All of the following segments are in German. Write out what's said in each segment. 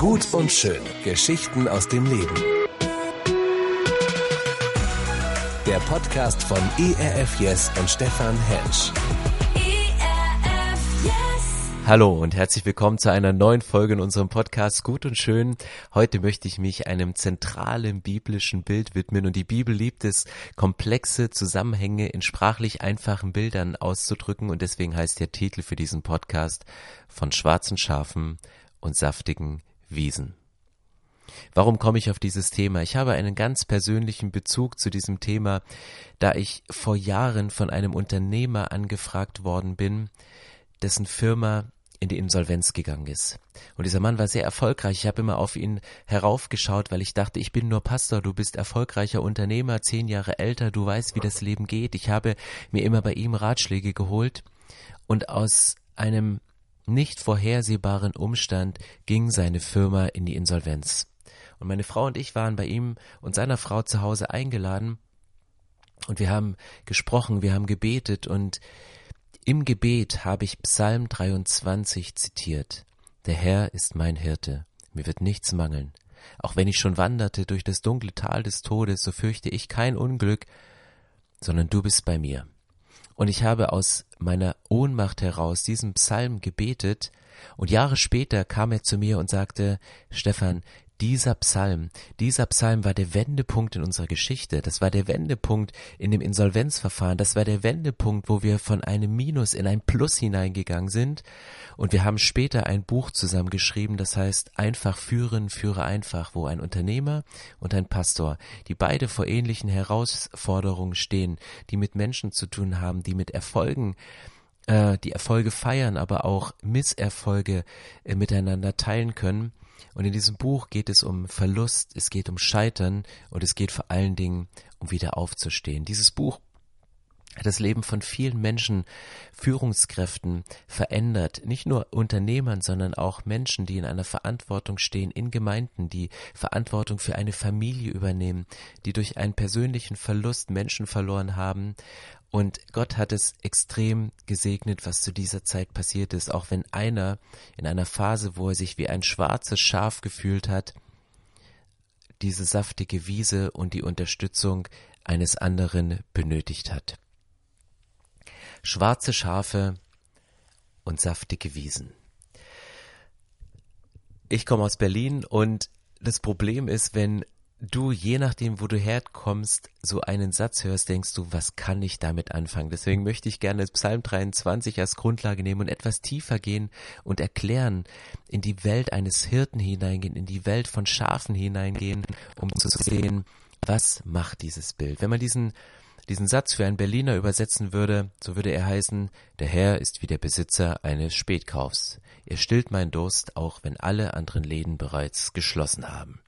Gut und schön. Geschichten aus dem Leben. Der Podcast von ERF Yes und Stefan Hensch. ERF Yes. Hallo und herzlich willkommen zu einer neuen Folge in unserem Podcast Gut und Schön. Heute möchte ich mich einem zentralen biblischen Bild widmen und die Bibel liebt es, komplexe Zusammenhänge in sprachlich einfachen Bildern auszudrücken und deswegen heißt der Titel für diesen Podcast von schwarzen Schafen und saftigen Wiesen. Warum komme ich auf dieses Thema? Ich habe einen ganz persönlichen Bezug zu diesem Thema, da ich vor Jahren von einem Unternehmer angefragt worden bin, dessen Firma in die Insolvenz gegangen ist. Und dieser Mann war sehr erfolgreich. Ich habe immer auf ihn heraufgeschaut, weil ich dachte, ich bin nur Pastor, du bist erfolgreicher Unternehmer, zehn Jahre älter, du weißt, wie das Leben geht. Ich habe mir immer bei ihm Ratschläge geholt und aus einem nicht vorhersehbaren Umstand ging seine Firma in die Insolvenz. Und meine Frau und ich waren bei ihm und seiner Frau zu Hause eingeladen und wir haben gesprochen, wir haben gebetet und im Gebet habe ich Psalm 23 zitiert. Der Herr ist mein Hirte, mir wird nichts mangeln. Auch wenn ich schon wanderte durch das dunkle Tal des Todes, so fürchte ich kein Unglück, sondern du bist bei mir. Und ich habe aus meiner Ohnmacht heraus diesen Psalm gebetet, und Jahre später kam er zu mir und sagte, Stefan, dieser Psalm, dieser Psalm war der Wendepunkt in unserer Geschichte, das war der Wendepunkt in dem Insolvenzverfahren, das war der Wendepunkt, wo wir von einem Minus in ein Plus hineingegangen sind. Und wir haben später ein Buch zusammen geschrieben, das heißt Einfach führen, führe einfach, wo ein Unternehmer und ein Pastor, die beide vor ähnlichen Herausforderungen stehen, die mit Menschen zu tun haben, die mit Erfolgen äh, die Erfolge feiern, aber auch Misserfolge äh, miteinander teilen können, und in diesem Buch geht es um Verlust, es geht um Scheitern und es geht vor allen Dingen um wieder aufzustehen. Dieses Buch hat das Leben von vielen Menschen, Führungskräften verändert. Nicht nur Unternehmern, sondern auch Menschen, die in einer Verantwortung stehen, in Gemeinden, die Verantwortung für eine Familie übernehmen, die durch einen persönlichen Verlust Menschen verloren haben und Gott hat es extrem gesegnet, was zu dieser Zeit passiert ist, auch wenn einer in einer Phase, wo er sich wie ein schwarzes Schaf gefühlt hat, diese saftige Wiese und die Unterstützung eines anderen benötigt hat. Schwarze Schafe und saftige Wiesen. Ich komme aus Berlin und das Problem ist, wenn du, je nachdem, wo du herkommst, so einen Satz hörst, denkst du, was kann ich damit anfangen? Deswegen möchte ich gerne Psalm 23 als Grundlage nehmen und etwas tiefer gehen und erklären, in die Welt eines Hirten hineingehen, in die Welt von Schafen hineingehen, um zu sehen, was macht dieses Bild. Wenn man diesen diesen Satz für einen Berliner übersetzen würde, so würde er heißen, der Herr ist wie der Besitzer eines Spätkaufs. Er stillt meinen Durst, auch wenn alle anderen Läden bereits geschlossen haben.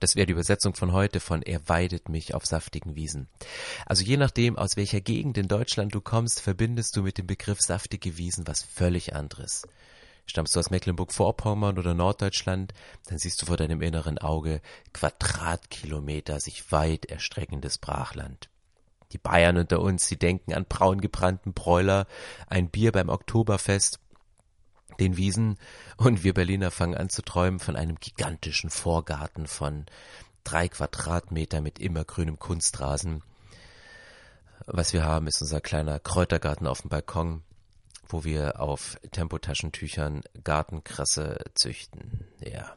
Das wäre die Übersetzung von heute von Er weidet mich auf saftigen Wiesen. Also je nachdem, aus welcher Gegend in Deutschland du kommst, verbindest du mit dem Begriff saftige Wiesen was völlig anderes. Stammst du aus Mecklenburg-Vorpommern oder Norddeutschland, dann siehst du vor deinem inneren Auge Quadratkilometer sich weit erstreckendes Brachland. Die Bayern unter uns, sie denken an braun gebrannten Bräuler, ein Bier beim Oktoberfest den Wiesen und wir Berliner fangen an zu träumen von einem gigantischen Vorgarten von drei Quadratmeter mit immergrünem Kunstrasen. Was wir haben, ist unser kleiner Kräutergarten auf dem Balkon, wo wir auf Tempotaschentüchern Gartenkrasse züchten. Ja.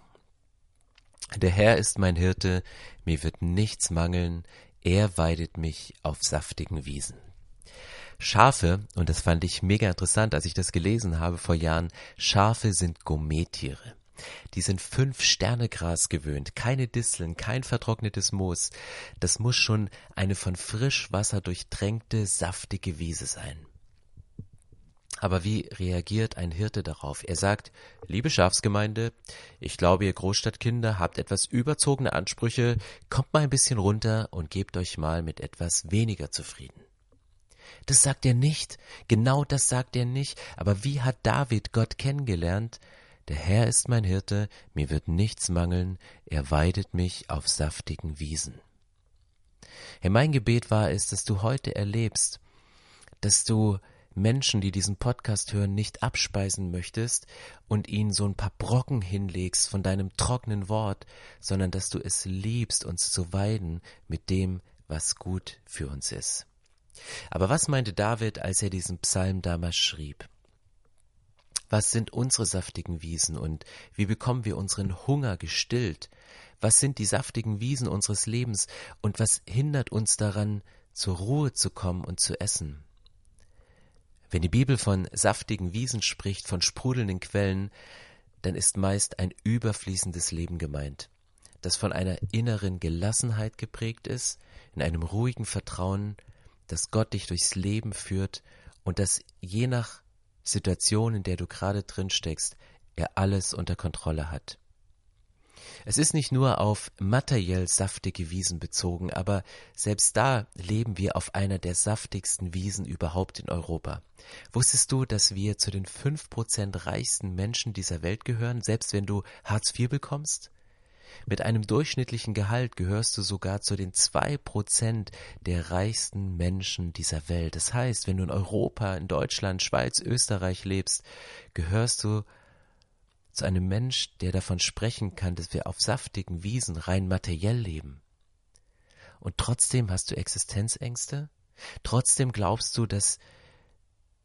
Der Herr ist mein Hirte, mir wird nichts mangeln, er weidet mich auf saftigen Wiesen. Schafe, und das fand ich mega interessant, als ich das gelesen habe vor Jahren, Schafe sind Gourmettiere. Die sind fünf Sterne Gras gewöhnt, keine Disteln, kein vertrocknetes Moos. Das muss schon eine von Frischwasser durchtränkte, saftige Wiese sein. Aber wie reagiert ein Hirte darauf? Er sagt, liebe Schafsgemeinde, ich glaube, ihr Großstadtkinder habt etwas überzogene Ansprüche, kommt mal ein bisschen runter und gebt euch mal mit etwas weniger zufrieden. Das sagt er nicht. Genau das sagt er nicht. Aber wie hat David Gott kennengelernt? Der Herr ist mein Hirte, mir wird nichts mangeln, er weidet mich auf saftigen Wiesen. Herr, mein Gebet war es, dass du heute erlebst, dass du Menschen, die diesen Podcast hören, nicht abspeisen möchtest und ihnen so ein paar Brocken hinlegst von deinem trockenen Wort, sondern dass du es liebst, uns zu weiden mit dem, was gut für uns ist. Aber was meinte David, als er diesen Psalm damals schrieb? Was sind unsere saftigen Wiesen und wie bekommen wir unseren Hunger gestillt? Was sind die saftigen Wiesen unseres Lebens und was hindert uns daran, zur Ruhe zu kommen und zu essen? Wenn die Bibel von saftigen Wiesen spricht, von sprudelnden Quellen, dann ist meist ein überfließendes Leben gemeint, das von einer inneren Gelassenheit geprägt ist, in einem ruhigen Vertrauen, dass Gott dich durchs Leben führt und dass je nach Situation, in der du gerade drin steckst, er alles unter Kontrolle hat. Es ist nicht nur auf materiell saftige Wiesen bezogen, aber selbst da leben wir auf einer der saftigsten Wiesen überhaupt in Europa. Wusstest du, dass wir zu den fünf Prozent reichsten Menschen dieser Welt gehören, selbst wenn du Hartz IV bekommst? Mit einem durchschnittlichen Gehalt gehörst du sogar zu den zwei Prozent der reichsten Menschen dieser Welt. Das heißt, wenn du in Europa, in Deutschland, Schweiz, Österreich lebst, gehörst du zu einem Mensch, der davon sprechen kann, dass wir auf saftigen Wiesen rein materiell leben. Und trotzdem hast du Existenzängste? Trotzdem glaubst du, dass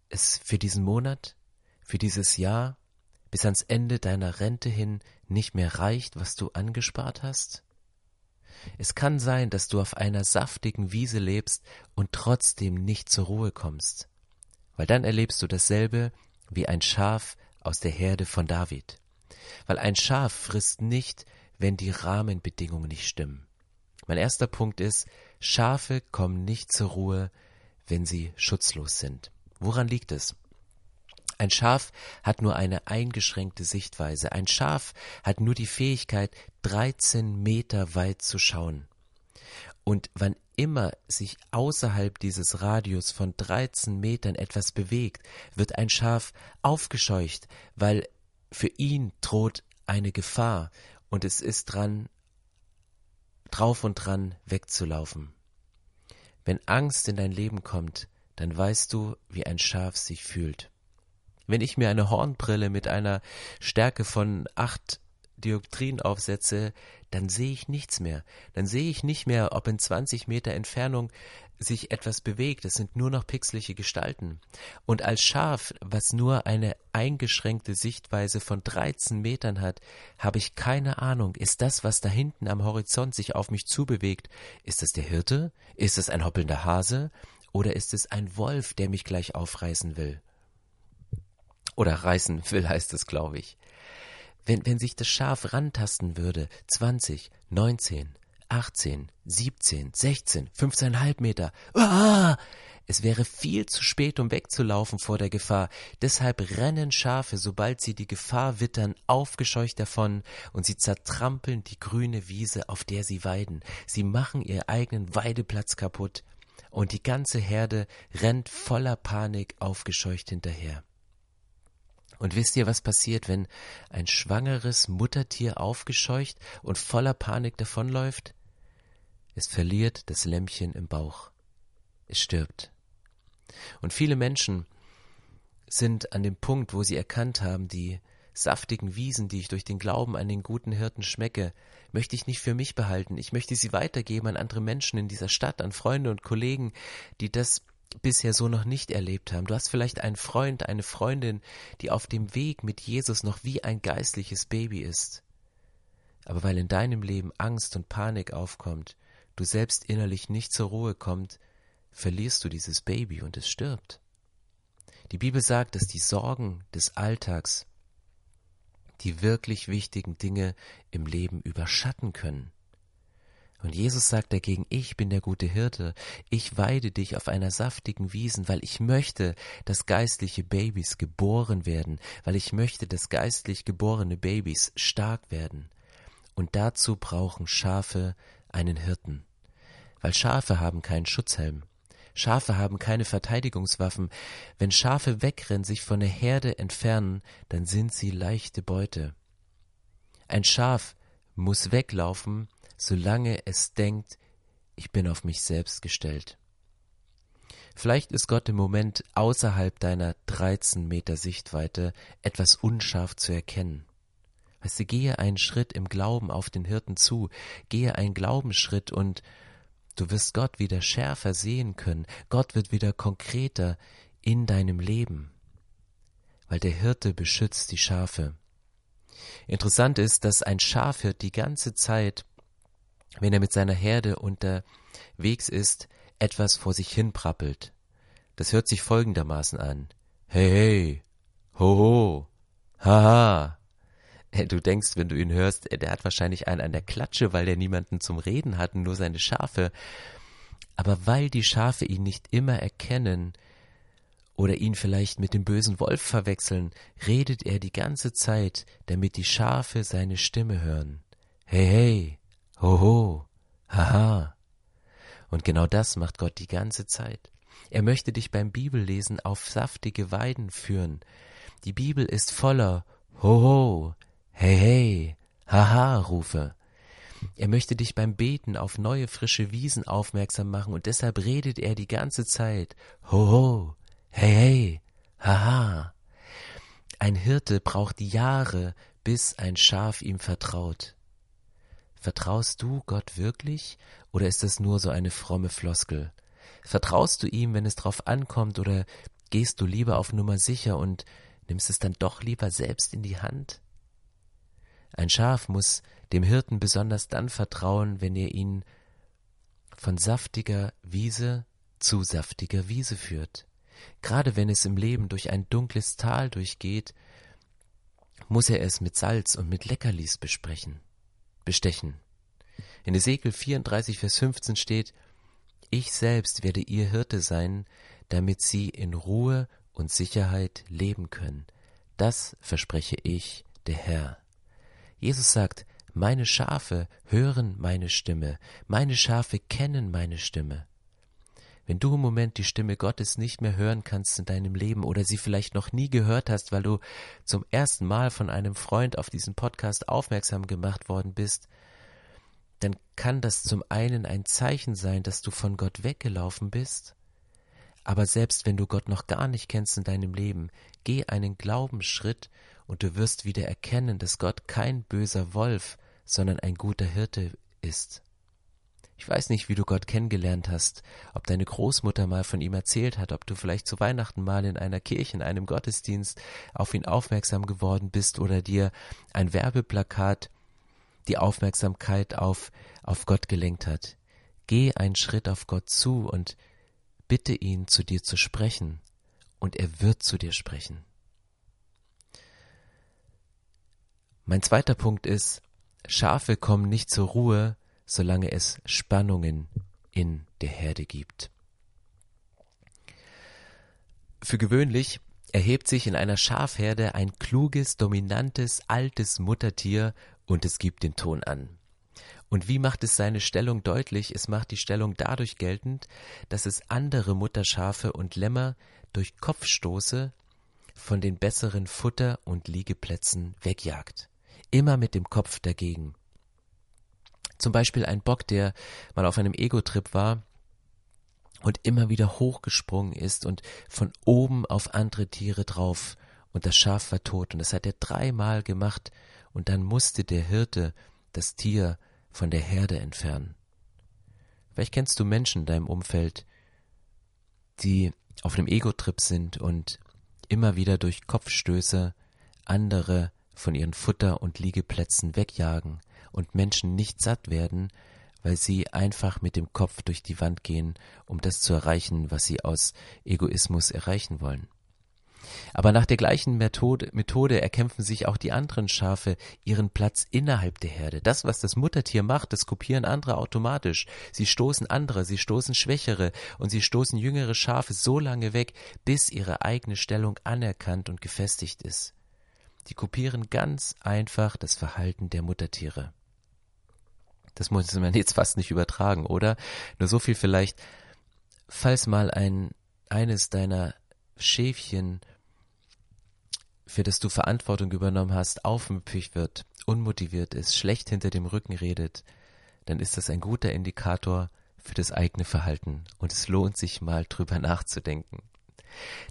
es für diesen Monat, für dieses Jahr, bis ans Ende deiner Rente hin nicht mehr reicht, was du angespart hast? Es kann sein, dass du auf einer saftigen Wiese lebst und trotzdem nicht zur Ruhe kommst, weil dann erlebst du dasselbe wie ein Schaf aus der Herde von David, weil ein Schaf frisst nicht, wenn die Rahmenbedingungen nicht stimmen. Mein erster Punkt ist, Schafe kommen nicht zur Ruhe, wenn sie schutzlos sind. Woran liegt es? Ein Schaf hat nur eine eingeschränkte Sichtweise. Ein Schaf hat nur die Fähigkeit, 13 Meter weit zu schauen. Und wann immer sich außerhalb dieses Radius von 13 Metern etwas bewegt, wird ein Schaf aufgescheucht, weil für ihn droht eine Gefahr und es ist dran, drauf und dran wegzulaufen. Wenn Angst in dein Leben kommt, dann weißt du, wie ein Schaf sich fühlt. Wenn ich mir eine Hornbrille mit einer Stärke von acht Dioptrien aufsetze, dann sehe ich nichts mehr. Dann sehe ich nicht mehr, ob in 20 Meter Entfernung sich etwas bewegt. Es sind nur noch pixelige Gestalten. Und als Schaf, was nur eine eingeschränkte Sichtweise von 13 Metern hat, habe ich keine Ahnung, ist das, was da hinten am Horizont sich auf mich zubewegt, ist es der Hirte? Ist es ein hoppelnder Hase? Oder ist es ein Wolf, der mich gleich aufreißen will? Oder reißen will, heißt es, glaube ich. Wenn, wenn sich das Schaf rantasten würde, 20, 19, 18, 17, 16, 15,5 Meter, ah, es wäre viel zu spät, um wegzulaufen vor der Gefahr. Deshalb rennen Schafe, sobald sie die Gefahr wittern, aufgescheucht davon und sie zertrampeln die grüne Wiese, auf der sie weiden. Sie machen ihr eigenen Weideplatz kaputt und die ganze Herde rennt voller Panik aufgescheucht hinterher. Und wisst ihr, was passiert, wenn ein schwangeres Muttertier aufgescheucht und voller Panik davonläuft? Es verliert das Lämmchen im Bauch. Es stirbt. Und viele Menschen sind an dem Punkt, wo sie erkannt haben, die saftigen Wiesen, die ich durch den Glauben an den guten Hirten schmecke, möchte ich nicht für mich behalten. Ich möchte sie weitergeben an andere Menschen in dieser Stadt, an Freunde und Kollegen, die das bisher so noch nicht erlebt haben. Du hast vielleicht einen Freund, eine Freundin, die auf dem Weg mit Jesus noch wie ein geistliches Baby ist. Aber weil in deinem Leben Angst und Panik aufkommt, du selbst innerlich nicht zur Ruhe kommt, verlierst du dieses Baby und es stirbt. Die Bibel sagt, dass die Sorgen des Alltags die wirklich wichtigen Dinge im Leben überschatten können. Und Jesus sagt dagegen, ich bin der gute Hirte, ich weide dich auf einer saftigen Wiesen, weil ich möchte, dass geistliche Babys geboren werden, weil ich möchte, dass geistlich geborene Babys stark werden. Und dazu brauchen Schafe einen Hirten, weil Schafe haben keinen Schutzhelm. Schafe haben keine Verteidigungswaffen. Wenn Schafe wegrennen, sich von der Herde entfernen, dann sind sie leichte Beute. Ein Schaf muss weglaufen, solange es denkt, ich bin auf mich selbst gestellt. Vielleicht ist Gott im Moment außerhalb deiner 13 Meter Sichtweite etwas unscharf zu erkennen. Weißt du, gehe einen Schritt im Glauben auf den Hirten zu, gehe einen Glaubensschritt und du wirst Gott wieder schärfer sehen können, Gott wird wieder konkreter in deinem Leben, weil der Hirte beschützt die Schafe. Interessant ist, dass ein Schafhirt die ganze Zeit, wenn er mit seiner Herde unterwegs ist, etwas vor sich hin prappelt. Das hört sich folgendermaßen an. Hey, hey, ho, ho, haha. Du denkst, wenn du ihn hörst, der hat wahrscheinlich einen an der Klatsche, weil der niemanden zum Reden hat, nur seine Schafe. Aber weil die Schafe ihn nicht immer erkennen oder ihn vielleicht mit dem bösen Wolf verwechseln, redet er die ganze Zeit, damit die Schafe seine Stimme hören. Hey, hey, ho, ho, haha. Und genau das macht Gott die ganze Zeit. Er möchte dich beim Bibellesen auf saftige Weiden führen. Die Bibel ist voller Hoho, Hey, hey, haha Rufe. Er möchte dich beim Beten auf neue frische Wiesen aufmerksam machen und deshalb redet er die ganze Zeit Hoho, hey, hey, haha. Ein Hirte braucht Jahre, bis ein Schaf ihm vertraut. Vertraust du Gott wirklich oder ist das nur so eine fromme Floskel? Vertraust du ihm, wenn es drauf ankommt oder gehst du lieber auf Nummer sicher und nimmst es dann doch lieber selbst in die Hand? Ein Schaf muss dem Hirten besonders dann vertrauen, wenn er ihn von saftiger Wiese zu saftiger Wiese führt. Gerade wenn es im Leben durch ein dunkles Tal durchgeht, muss er es mit Salz und mit Leckerlis besprechen bestechen. In Ezekiel 34, Vers 15 steht, Ich selbst werde ihr Hirte sein, damit sie in Ruhe und Sicherheit leben können. Das verspreche ich, der Herr. Jesus sagt, meine Schafe hören meine Stimme, meine Schafe kennen meine Stimme. Wenn du im Moment die Stimme Gottes nicht mehr hören kannst in deinem Leben oder sie vielleicht noch nie gehört hast, weil du zum ersten Mal von einem Freund auf diesen Podcast aufmerksam gemacht worden bist, dann kann das zum einen ein Zeichen sein, dass du von Gott weggelaufen bist, aber selbst wenn du Gott noch gar nicht kennst in deinem Leben, geh einen Glaubensschritt und du wirst wieder erkennen, dass Gott kein böser Wolf, sondern ein guter Hirte ist. Ich weiß nicht, wie du Gott kennengelernt hast, ob deine Großmutter mal von ihm erzählt hat, ob du vielleicht zu Weihnachten mal in einer Kirche, in einem Gottesdienst auf ihn aufmerksam geworden bist oder dir ein Werbeplakat die Aufmerksamkeit auf, auf Gott gelenkt hat. Geh einen Schritt auf Gott zu und bitte ihn, zu dir zu sprechen, und er wird zu dir sprechen. Mein zweiter Punkt ist, Schafe kommen nicht zur Ruhe, solange es Spannungen in der Herde gibt. Für gewöhnlich erhebt sich in einer Schafherde ein kluges, dominantes, altes Muttertier und es gibt den Ton an. Und wie macht es seine Stellung deutlich? Es macht die Stellung dadurch geltend, dass es andere Mutterschafe und Lämmer durch Kopfstoße von den besseren Futter- und Liegeplätzen wegjagt. Immer mit dem Kopf dagegen. Zum Beispiel ein Bock, der mal auf einem Ego-Trip war und immer wieder hochgesprungen ist und von oben auf andere Tiere drauf und das Schaf war tot und das hat er dreimal gemacht und dann musste der Hirte das Tier von der Herde entfernen. Vielleicht kennst du Menschen in deinem Umfeld, die auf einem Ego-Trip sind und immer wieder durch Kopfstöße andere von ihren Futter- und Liegeplätzen wegjagen, und Menschen nicht satt werden, weil sie einfach mit dem Kopf durch die Wand gehen, um das zu erreichen, was sie aus Egoismus erreichen wollen. Aber nach der gleichen Methode, Methode erkämpfen sich auch die anderen Schafe ihren Platz innerhalb der Herde. Das, was das Muttertier macht, das kopieren andere automatisch. Sie stoßen andere, sie stoßen Schwächere und sie stoßen jüngere Schafe so lange weg, bis ihre eigene Stellung anerkannt und gefestigt ist. Die kopieren ganz einfach das Verhalten der Muttertiere. Das muss man jetzt fast nicht übertragen, oder? Nur so viel vielleicht, falls mal ein, eines deiner Schäfchen, für das du Verantwortung übernommen hast, aufmüpfig wird, unmotiviert ist, schlecht hinter dem Rücken redet, dann ist das ein guter Indikator für das eigene Verhalten und es lohnt sich mal drüber nachzudenken.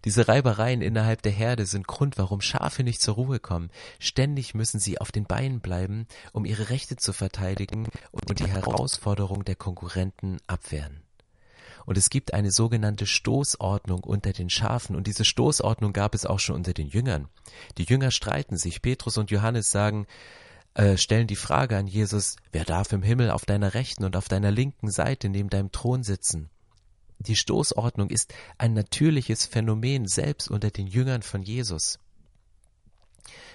Diese Reibereien innerhalb der Herde sind Grund, warum Schafe nicht zur Ruhe kommen. Ständig müssen sie auf den Beinen bleiben, um ihre Rechte zu verteidigen und die Herausforderung der Konkurrenten abwehren. Und es gibt eine sogenannte Stoßordnung unter den Schafen. Und diese Stoßordnung gab es auch schon unter den Jüngern. Die Jünger streiten sich. Petrus und Johannes sagen, äh, stellen die Frage an Jesus, wer darf im Himmel auf deiner rechten und auf deiner linken Seite neben deinem Thron sitzen? Die Stoßordnung ist ein natürliches Phänomen selbst unter den Jüngern von Jesus.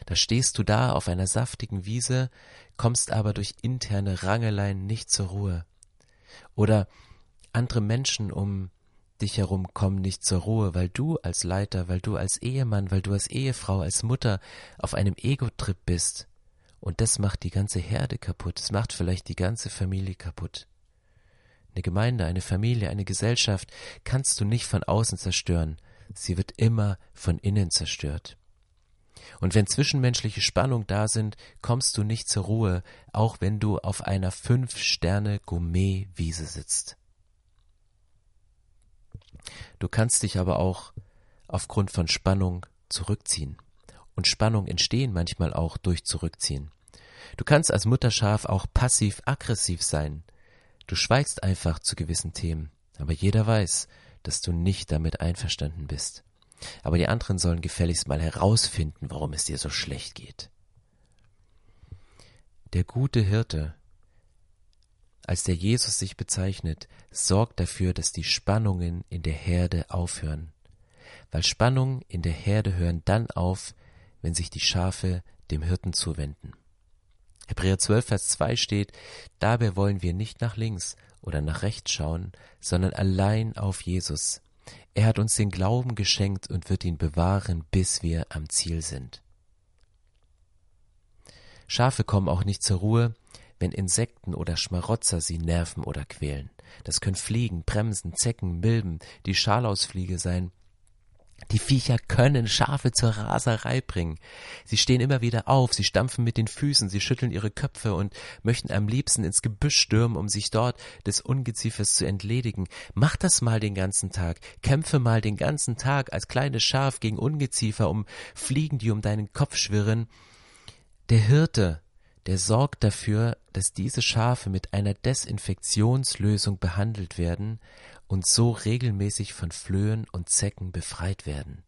Da stehst du da auf einer saftigen Wiese, kommst aber durch interne Rangeleien nicht zur Ruhe. Oder andere Menschen um dich herum kommen nicht zur Ruhe, weil du als Leiter, weil du als Ehemann, weil du als Ehefrau, als Mutter auf einem Ego-Trip bist. Und das macht die ganze Herde kaputt, es macht vielleicht die ganze Familie kaputt. Eine Gemeinde, eine Familie, eine Gesellschaft kannst du nicht von außen zerstören, sie wird immer von innen zerstört. Und wenn zwischenmenschliche Spannung da sind, kommst du nicht zur Ruhe, auch wenn du auf einer Fünf-Sterne-Gourmet-Wiese sitzt. Du kannst dich aber auch aufgrund von Spannung zurückziehen. Und Spannung entstehen manchmal auch durch Zurückziehen. Du kannst als Mutterschaf auch passiv-aggressiv sein. Du schweigst einfach zu gewissen Themen, aber jeder weiß, dass du nicht damit einverstanden bist. Aber die anderen sollen gefälligst mal herausfinden, warum es dir so schlecht geht. Der gute Hirte, als der Jesus sich bezeichnet, sorgt dafür, dass die Spannungen in der Herde aufhören. Weil Spannungen in der Herde hören dann auf, wenn sich die Schafe dem Hirten zuwenden. Hebräer 12, Vers 2 steht, dabei wollen wir nicht nach links oder nach rechts schauen, sondern allein auf Jesus. Er hat uns den Glauben geschenkt und wird ihn bewahren, bis wir am Ziel sind. Schafe kommen auch nicht zur Ruhe, wenn Insekten oder Schmarotzer sie nerven oder quälen. Das können Fliegen, Bremsen, Zecken, Milben, die Schalausfliege sein die Viecher können Schafe zur Raserei bringen. Sie stehen immer wieder auf, sie stampfen mit den Füßen, sie schütteln ihre Köpfe und möchten am liebsten ins Gebüsch stürmen, um sich dort des Ungeziefers zu entledigen. Mach das mal den ganzen Tag. Kämpfe mal den ganzen Tag als kleines Schaf gegen Ungeziefer, um Fliegen, die um deinen Kopf schwirren. Der Hirte, der sorgt dafür, dass diese Schafe mit einer Desinfektionslösung behandelt werden und so regelmäßig von Flöhen und Zecken befreit werden.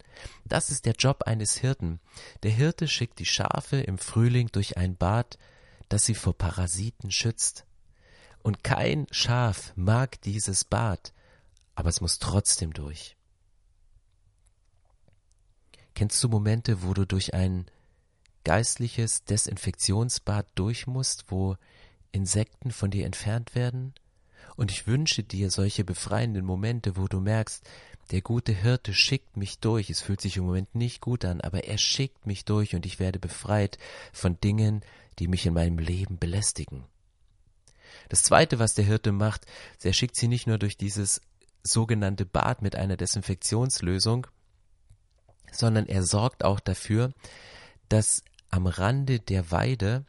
Das ist der Job eines Hirten. Der Hirte schickt die Schafe im Frühling durch ein Bad, das sie vor Parasiten schützt. Und kein Schaf mag dieses Bad, aber es muss trotzdem durch. Kennst du Momente, wo du durch ein geistliches Desinfektionsbad durch musst, wo Insekten von dir entfernt werden? Und ich wünsche dir solche befreienden Momente, wo du merkst, der gute Hirte schickt mich durch. Es fühlt sich im Moment nicht gut an, aber er schickt mich durch und ich werde befreit von Dingen, die mich in meinem Leben belästigen. Das zweite, was der Hirte macht, er schickt sie nicht nur durch dieses sogenannte Bad mit einer Desinfektionslösung, sondern er sorgt auch dafür, dass am Rande der Weide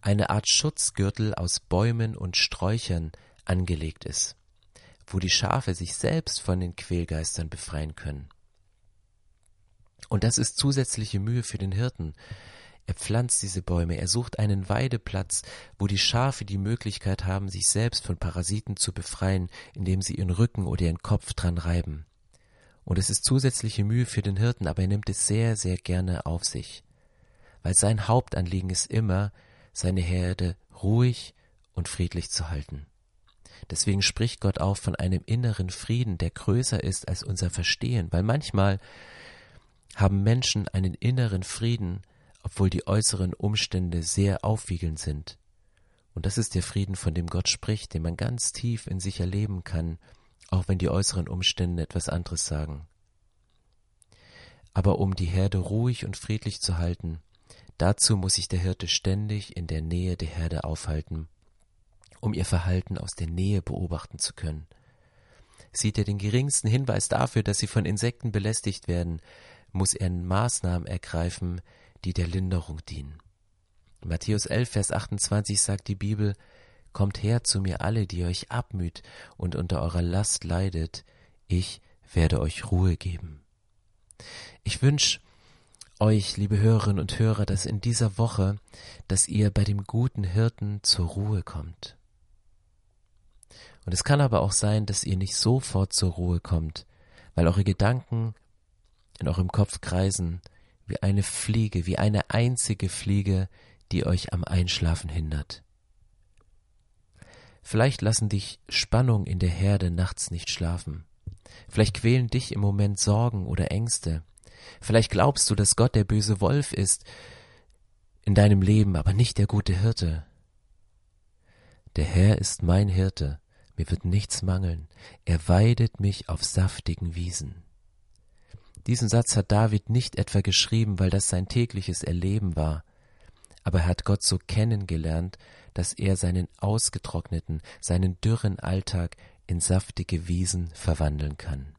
eine Art Schutzgürtel aus Bäumen und Sträuchern angelegt ist, wo die Schafe sich selbst von den Quälgeistern befreien können. Und das ist zusätzliche Mühe für den Hirten. Er pflanzt diese Bäume, er sucht einen Weideplatz, wo die Schafe die Möglichkeit haben, sich selbst von Parasiten zu befreien, indem sie ihren Rücken oder ihren Kopf dran reiben. Und es ist zusätzliche Mühe für den Hirten, aber er nimmt es sehr, sehr gerne auf sich. Weil sein Hauptanliegen ist immer, seine Herde ruhig und friedlich zu halten. Deswegen spricht Gott auch von einem inneren Frieden, der größer ist als unser Verstehen, weil manchmal haben Menschen einen inneren Frieden, obwohl die äußeren Umstände sehr aufwiegelnd sind. Und das ist der Frieden, von dem Gott spricht, den man ganz tief in sich erleben kann, auch wenn die äußeren Umstände etwas anderes sagen. Aber um die Herde ruhig und friedlich zu halten, dazu muss sich der Hirte ständig in der Nähe der Herde aufhalten um ihr Verhalten aus der Nähe beobachten zu können. Sieht er den geringsten Hinweis dafür, dass sie von Insekten belästigt werden, muss er Maßnahmen ergreifen, die der Linderung dienen. Matthäus 11, Vers 28 sagt die Bibel, Kommt her zu mir alle, die euch abmüht und unter eurer Last leidet, ich werde euch Ruhe geben. Ich wünsche euch, liebe Hörerinnen und Hörer, dass in dieser Woche, dass ihr bei dem guten Hirten zur Ruhe kommt. Und es kann aber auch sein, dass ihr nicht sofort zur Ruhe kommt, weil eure Gedanken in eurem Kopf kreisen wie eine Fliege, wie eine einzige Fliege, die euch am Einschlafen hindert. Vielleicht lassen dich Spannung in der Herde nachts nicht schlafen. Vielleicht quälen dich im Moment Sorgen oder Ängste. Vielleicht glaubst du, dass Gott der böse Wolf ist in deinem Leben, aber nicht der gute Hirte. Der Herr ist mein Hirte, mir wird nichts mangeln, er weidet mich auf saftigen Wiesen. Diesen Satz hat David nicht etwa geschrieben, weil das sein tägliches Erleben war, aber er hat Gott so kennengelernt, dass er seinen ausgetrockneten, seinen dürren Alltag in saftige Wiesen verwandeln kann.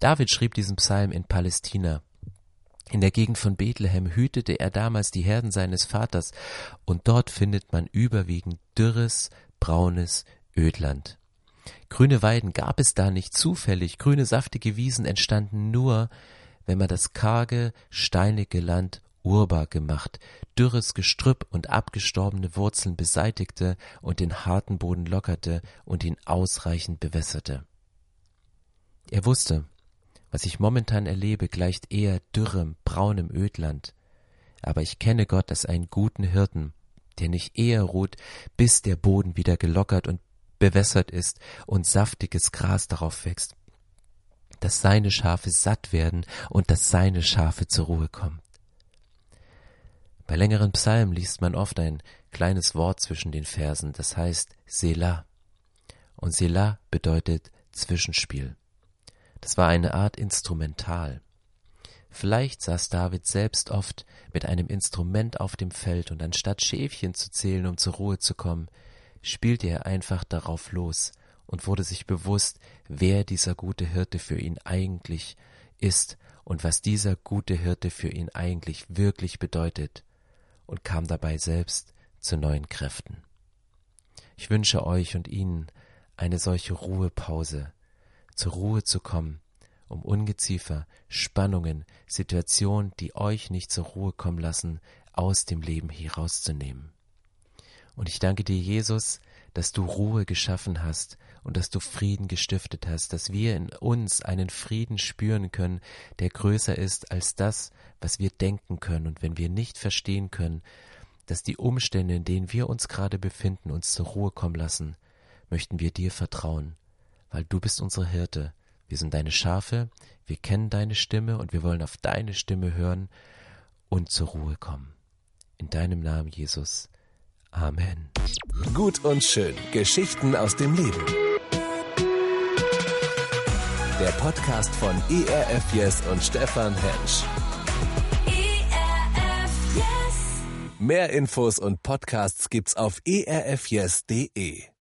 David schrieb diesen Psalm in Palästina. In der Gegend von Bethlehem hütete er damals die Herden seines Vaters, und dort findet man überwiegend dürres, braunes Ödland. Grüne Weiden gab es da nicht zufällig, grüne saftige Wiesen entstanden nur, wenn man das karge, steinige Land urbar gemacht, dürres Gestrüpp und abgestorbene Wurzeln beseitigte und den harten Boden lockerte und ihn ausreichend bewässerte. Er wusste, was ich momentan erlebe, gleicht eher dürrem, braunem Ödland, aber ich kenne Gott als einen guten Hirten, der nicht eher ruht, bis der Boden wieder gelockert und bewässert ist und saftiges Gras darauf wächst, dass seine Schafe satt werden und dass seine Schafe zur Ruhe kommen. Bei längeren Psalmen liest man oft ein kleines Wort zwischen den Versen, das heißt Selah. Und Selah bedeutet Zwischenspiel. Das war eine Art Instrumental. Vielleicht saß David selbst oft mit einem Instrument auf dem Feld und anstatt Schäfchen zu zählen, um zur Ruhe zu kommen, spielte er einfach darauf los und wurde sich bewusst, wer dieser gute Hirte für ihn eigentlich ist und was dieser gute Hirte für ihn eigentlich wirklich bedeutet und kam dabei selbst zu neuen Kräften. Ich wünsche euch und Ihnen eine solche Ruhepause, zur Ruhe zu kommen, um Ungeziefer, Spannungen, Situationen, die euch nicht zur Ruhe kommen lassen, aus dem Leben herauszunehmen. Und ich danke dir, Jesus, dass du Ruhe geschaffen hast und dass du Frieden gestiftet hast, dass wir in uns einen Frieden spüren können, der größer ist als das, was wir denken können. Und wenn wir nicht verstehen können, dass die Umstände, in denen wir uns gerade befinden, uns zur Ruhe kommen lassen, möchten wir dir vertrauen, weil du bist unsere Hirte. Wir sind deine Schafe, wir kennen deine Stimme und wir wollen auf deine Stimme hören und zur Ruhe kommen. In deinem Namen, Jesus. Amen. Gut und schön. Geschichten aus dem Leben. Der Podcast von ERF Yes und Stefan Hensch. ERF Yes. Mehr Infos und Podcasts gibt's auf erfyes.de.